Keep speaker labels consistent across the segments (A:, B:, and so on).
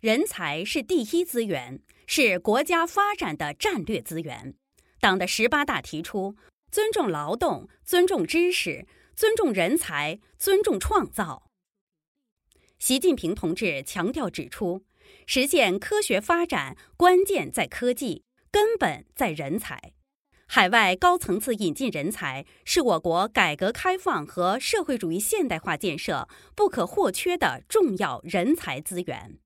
A: 人才是第一资源，是国家发展的战略资源。党的十八大提出，尊重劳动，尊重知识，尊重人才，尊重创造。习近平同志强调指出，实现科学发展，关键在科技，根本在人才。海外高层次引进人才是我国改革开放和社会主义现代化建设不可或缺的重要人才资源。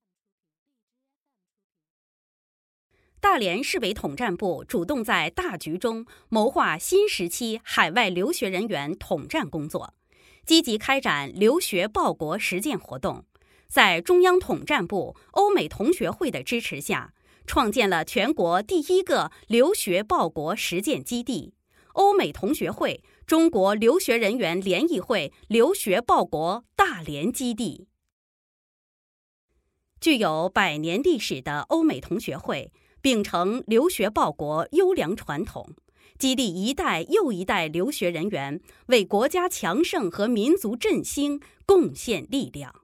A: 大连市委统战部主动在大局中谋划新时期海外留学人员统战工作，积极开展留学报国实践活动，在中央统战部、欧美同学会的支持下。创建了全国第一个留学报国实践基地——欧美同学会中国留学人员联谊会留学报国大连基地。具有百年历史的欧美同学会，秉承留学报国优良传统，激励一代又一代留学人员为国家强盛和民族振兴贡献力量。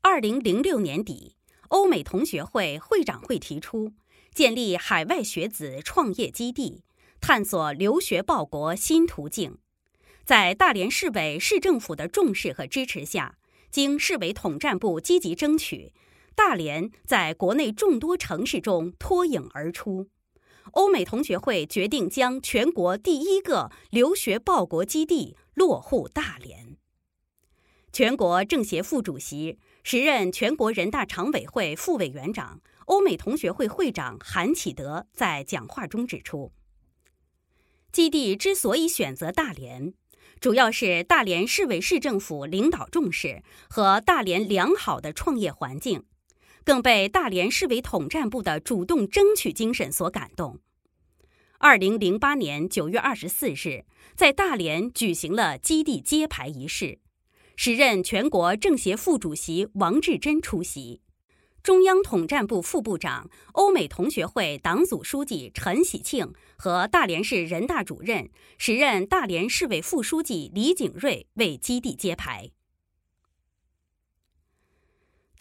A: 二零零六年底。欧美同学会会长会提出建立海外学子创业基地，探索留学报国新途径。在大连市委市政府的重视和支持下，经市委统战部积极争取，大连在国内众多城市中脱颖而出。欧美同学会决定将全国第一个留学报国基地落户大连。全国政协副主席。时任全国人大常委会副委员长、欧美同学会会长韩启德在讲话中指出，基地之所以选择大连，主要是大连市委市政府领导重视和大连良好的创业环境，更被大连市委统战部的主动争取精神所感动。二零零八年九月二十四日，在大连举行了基地揭牌仪式。时任全国政协副主席王志珍出席，中央统战部副部长、欧美同学会党组书记陈喜庆和大连市人大主任、时任大连市委副书记李景瑞为基地揭牌。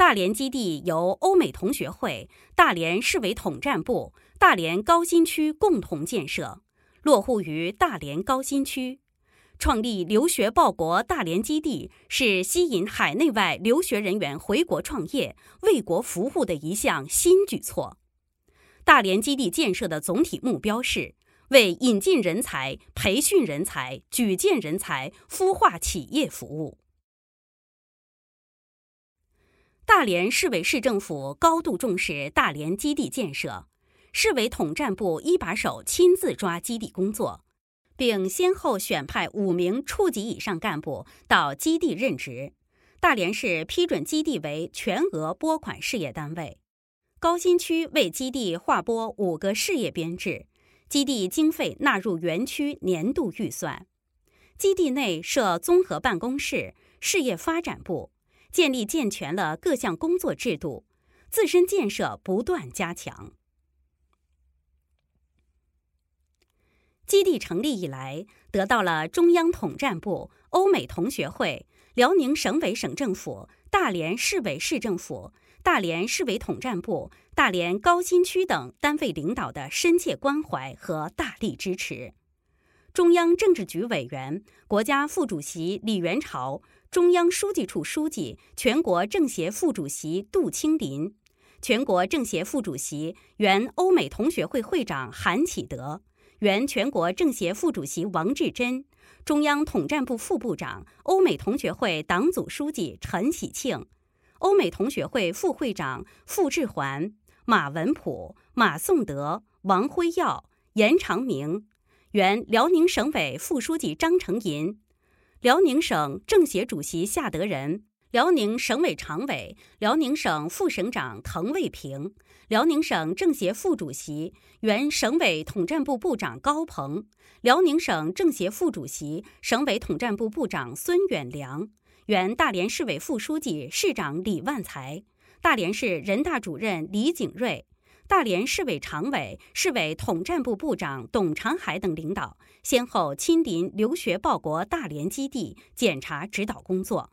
A: 大连基地由欧美同学会、大连市委统战部、大连高新区共同建设，落户于大连高新区。创立留学报国大连基地是吸引海内外留学人员回国创业、为国服务的一项新举措。大连基地建设的总体目标是为引进人才、培训人才、举荐人才、孵化企业服务。大连市委市政府高度重视大连基地建设，市委统战部一把手亲自抓基地工作。并先后选派五名处级以上干部到基地任职。大连市批准基地为全额拨款事业单位，高新区为基地划拨五个事业编制，基地经费纳入园区年度预算。基地内设综合办公室、事业发展部，建立健全了各项工作制度，自身建设不断加强。基地成立以来，得到了中央统战部、欧美同学会、辽宁省委省政府、大连市委市政府、大连市委统战部、大连高新区等单位领导的深切关怀和大力支持。中央政治局委员、国家副主席李元朝，中央书记处书记、全国政协副主席杜清林，全国政协副主席、原欧美同学会会长韩启德。原全国政协副主席王志珍，中央统战部副部长、欧美同学会党组书记陈喜庆，欧美同学会副会长傅志环、马文普、马颂德、王辉耀、严长明，原辽宁省委副书记张成银，辽宁省政协主席夏德仁。辽宁省委常委、辽宁省副省长滕卫平，辽宁省政协副主席、原省委统战部部长高鹏，辽宁省政协副主席、省委统战部部长孙远良，原大连市委副书记、市长李万才，大连市人大主任李景瑞，大连市委常委、市委统战部部长董长海等领导，先后亲临留学报国大连基地检查指导工作。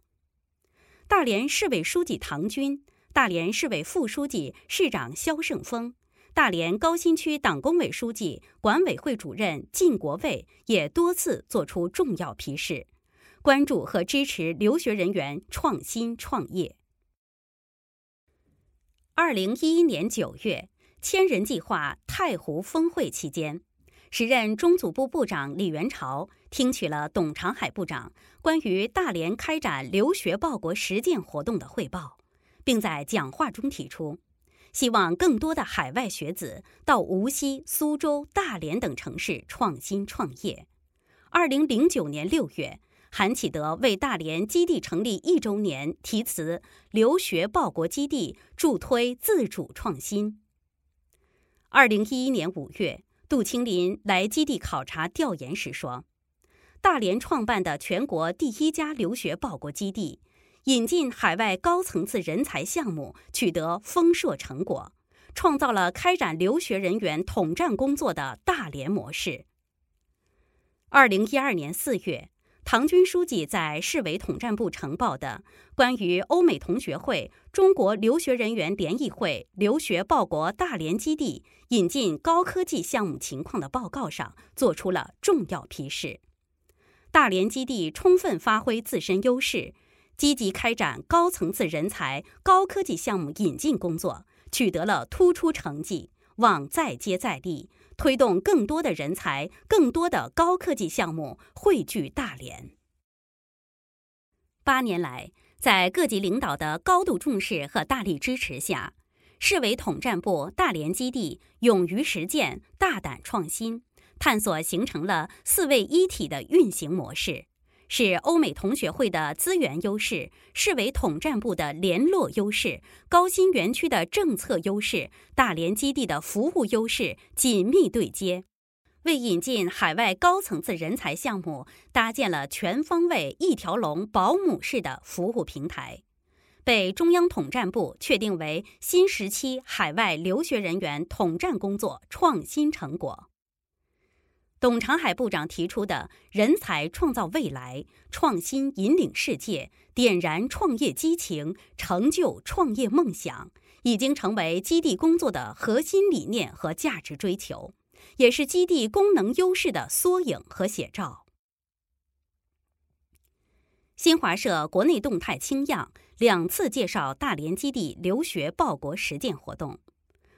A: 大连市委书记唐军、大连市委副书记、市长肖胜峰，大连高新区党工委书记、管委会主任靳国卫也多次作出重要批示，关注和支持留学人员创新创业。二零一一年九月，千人计划太湖峰会期间，时任中组部部长李元朝听取了董长海部长关于大连开展留学报国实践活动的汇报，并在讲话中提出，希望更多的海外学子到无锡、苏州、大连等城市创新创业。二零零九年六月。韩启德为大连基地成立一周年题词“留学报国基地助推自主创新”。二零一一年五月，杜清林来基地考察调研时说：“大连创办的全国第一家留学报国基地，引进海外高层次人才项目取得丰硕成果，创造了开展留学人员统战工作的大连模式。”二零一二年四月。唐军书记在市委统战部呈报的关于欧美同学会中国留学人员联谊会留学报国大连基地引进高科技项目情况的报告上，作出了重要批示。大连基地充分发挥自身优势，积极开展高层次人才、高科技项目引进工作，取得了突出成绩，望再接再厉。推动更多的人才、更多的高科技项目汇聚大连。八年来，在各级领导的高度重视和大力支持下，市委统战部大连基地勇于实践、大胆创新，探索形成了四位一体的运行模式。是欧美同学会的资源优势、市委统战部的联络优势、高新园区的政策优势、大连基地的服务优势紧密对接，为引进海外高层次人才项目搭建了全方位一条龙保姆式的服务平台，被中央统战部确定为新时期海外留学人员统战工作创新成果。董长海部长提出的“人才创造未来，创新引领世界，点燃创业激情，成就创业梦想”，已经成为基地工作的核心理念和价值追求，也是基地功能优势的缩影和写照。新华社国内动态清样两次介绍大连基地留学报国实践活动。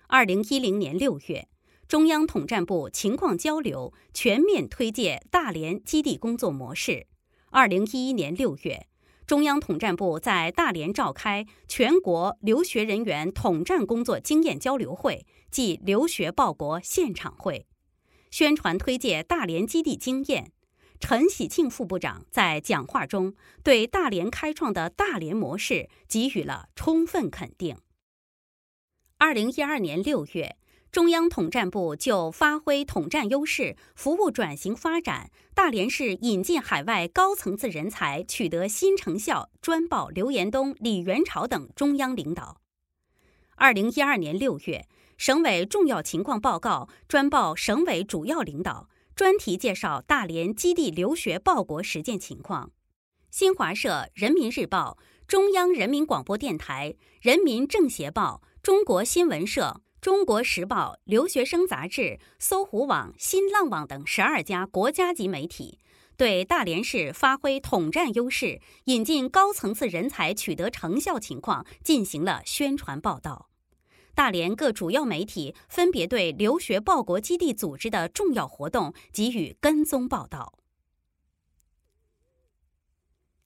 A: 二零一零年六月。中央统战部情况交流全面推介大连基地工作模式。二零一一年六月，中央统战部在大连召开全国留学人员统战工作经验交流会暨留学报国现场会，宣传推介大连基地经验。陈喜庆副部长在讲话中对大连开创的大连模式给予了充分肯定。二零一二年六月。中央统战部就发挥统战优势、服务转型发展、大连市引进海外高层次人才取得新成效专报刘延东、李元朝等中央领导。二零一二年六月，省委重要情况报告专报省委主要领导，专题介绍大连基地留学报国实践情况。新华社、人民日报、中央人民广播电台、人民政协报、中国新闻社。中国时报、留学生杂志、搜狐网、新浪网等十二家国家级媒体对大连市发挥统战优势、引进高层次人才取得成效情况进行了宣传报道。大连各主要媒体分别对留学报国基地组织的重要活动给予跟踪报道。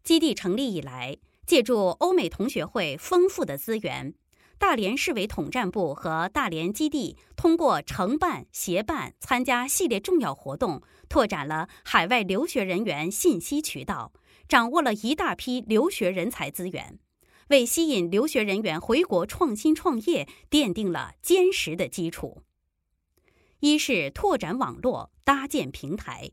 A: 基地成立以来，借助欧美同学会丰富的资源。大连市委统战部和大连基地通过承办、协办、参加系列重要活动，拓展了海外留学人员信息渠道，掌握了一大批留学人才资源，为吸引留学人员回国创新创业奠定了坚实的基础。一是拓展网络，搭建平台，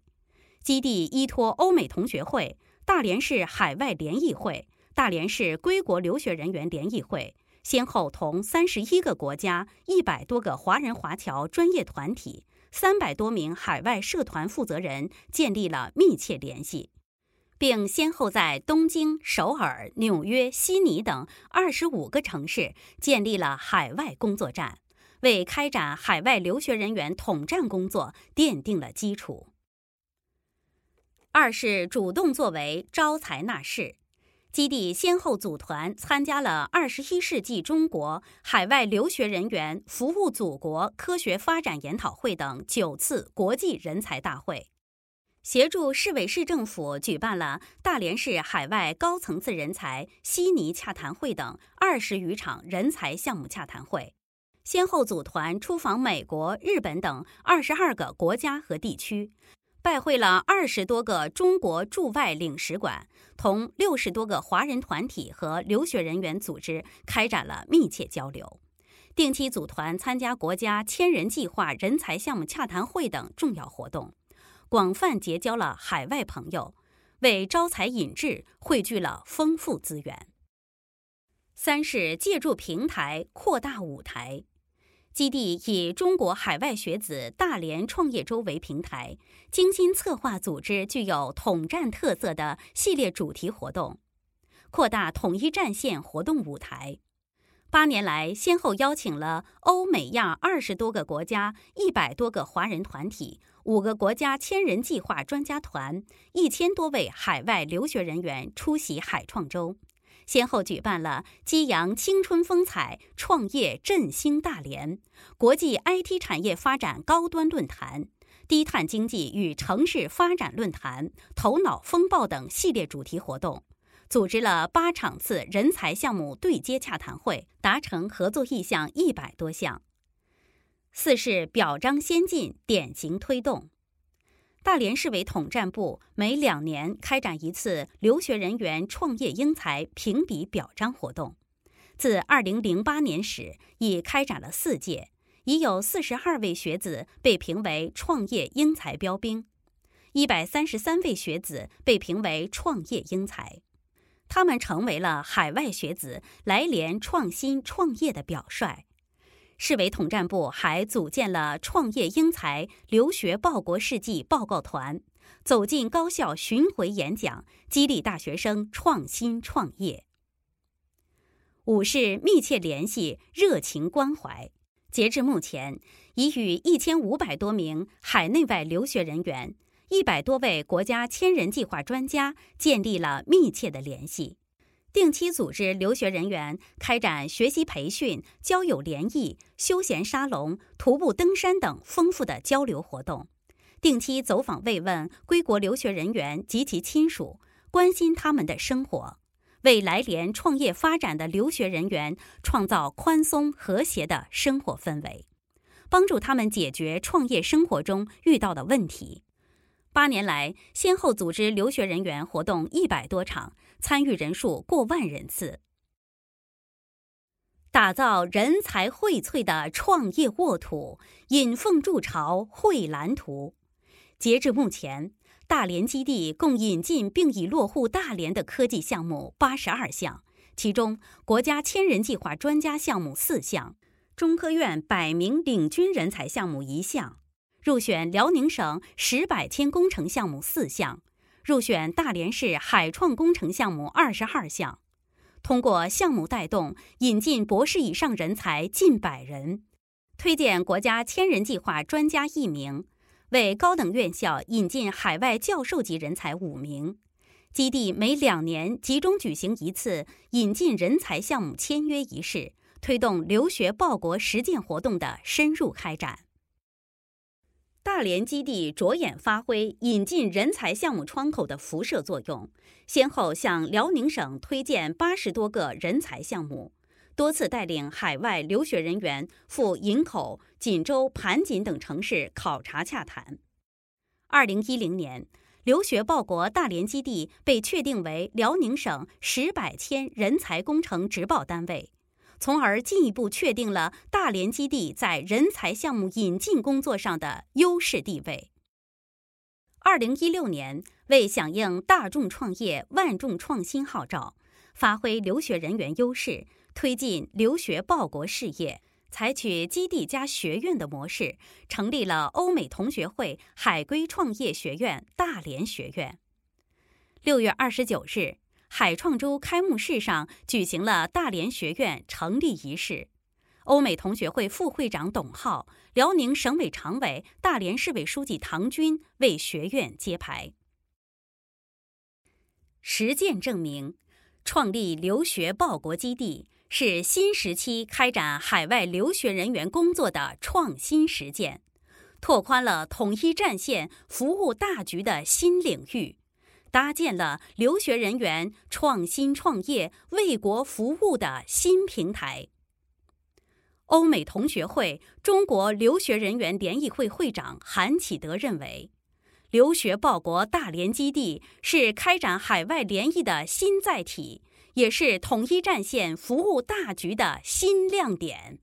A: 基地依托欧美同学会、大连市海外联谊会、大连市归国留学人员联谊会。先后同三十一个国家、一百多个华人华侨专业团体、三百多名海外社团负责人建立了密切联系，并先后在东京、首尔、纽约、悉尼等二十五个城市建立了海外工作站，为开展海外留学人员统战工作奠定了基础。二是主动作为，招才纳士。基地先后组团参加了二十一世纪中国海外留学人员服务祖国科学发展研讨会等九次国际人才大会，协助市委市政府举办了大连市海外高层次人才悉尼洽谈会等二十余场人才项目洽谈会，先后组团出访美国、日本等二十二个国家和地区。拜会了二十多个中国驻外领事馆，同六十多个华人团体和留学人员组织开展了密切交流，定期组团参加国家千人计划人才项目洽谈会等重要活动，广泛结交了海外朋友，为招才引智汇聚了丰富资源。三是借助平台扩大舞台。基地以中国海外学子大连创业周为平台，精心策划组织具有统战特色的系列主题活动，扩大统一战线活动舞台。八年来，先后邀请了欧美亚二十多个国家、一百多个华人团体、五个国家千人计划专家团、一千多位海外留学人员出席海创周。先后举办了激扬青春风采、创业振兴大连、国际 IT 产业发展高端论坛、低碳经济与城市发展论坛、头脑风暴等系列主题活动，组织了八场次人才项目对接洽谈会，达成合作意向一百多项。四是表彰先进，典型推动。大连市委统战部每两年开展一次留学人员创业英才评比表彰活动，自二零零八年始，已开展了四届，已有四十二位学子被评为创业英才标兵，一百三十三位学子被评为创业英才，他们成为了海外学子来连创新创业的表率。市委统战部还组建了创业英才留学报国事迹报告团，走进高校巡回演讲，激励大学生创新创业。五是密切联系，热情关怀。截至目前，已与一千五百多名海内外留学人员、一百多位国家千人计划专家建立了密切的联系。定期组织留学人员开展学习培训、交友联谊、休闲沙龙、徒步登山等丰富的交流活动；定期走访慰问归国留学人员及其亲属，关心他们的生活，为来连创业发展的留学人员创造宽松和谐的生活氛围，帮助他们解决创业生活中遇到的问题。八年来，先后组织留学人员活动一百多场。参与人数过万人次，打造人才荟萃的创业沃土，引凤筑巢绘蓝图。截至目前，大连基地共引进并已落户大连的科技项目八十二项，其中国家千人计划专家项目四项，中科院百名领军人才项目一项，入选辽宁省十百千工程项目四项。入选大连市海创工程项目二十二项，通过项目带动引进博士以上人才近百人，推荐国家千人计划专家一名，为高等院校引进海外教授级人才五名。基地每两年集中举行一次引进人才项目签约仪式，推动留学报国实践活动的深入开展。大连基地着眼发挥引进人才项目窗口的辐射作用，先后向辽宁省推荐八十多个人才项目，多次带领海外留学人员赴营口、锦州、盘锦等城市考察洽谈。二零一零年，留学报国大连基地被确定为辽宁省十百千人才工程直报单位。从而进一步确定了大连基地在人才项目引进工作上的优势地位。二零一六年，为响应“大众创业、万众创新”号召，发挥留学人员优势，推进留学报国事业，采取基地加学院的模式，成立了欧美同学会海归创业学院大连学院。六月二十九日，海创周开幕式上举行了大连学院成立仪式。欧美同学会副会长董浩、辽宁省委常委、大连市委书记唐军为学院揭牌。实践证明，创立留学报国基地是新时期开展海外留学人员工作的创新实践，拓宽了统一战线服务大局的新领域。搭建了留学人员创新创业、为国服务的新平台。欧美同学会中国留学人员联谊会会长韩启德认为，留学报国大连基地是开展海外联谊的新载体，也是统一战线服务大局的新亮点。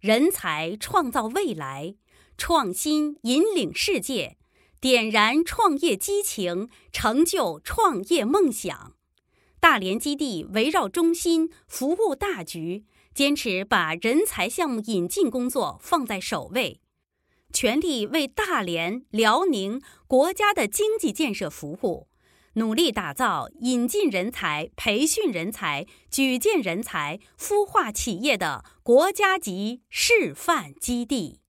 A: 人才创造未来，创新引领世界。点燃创业激情，成就创业梦想。大连基地围绕中心，服务大局，坚持把人才项目引进工作放在首位，全力为大连、辽宁、国家的经济建设服务，努力打造引进人才、培训人才、举荐人才、孵化企业的国家级示范基地。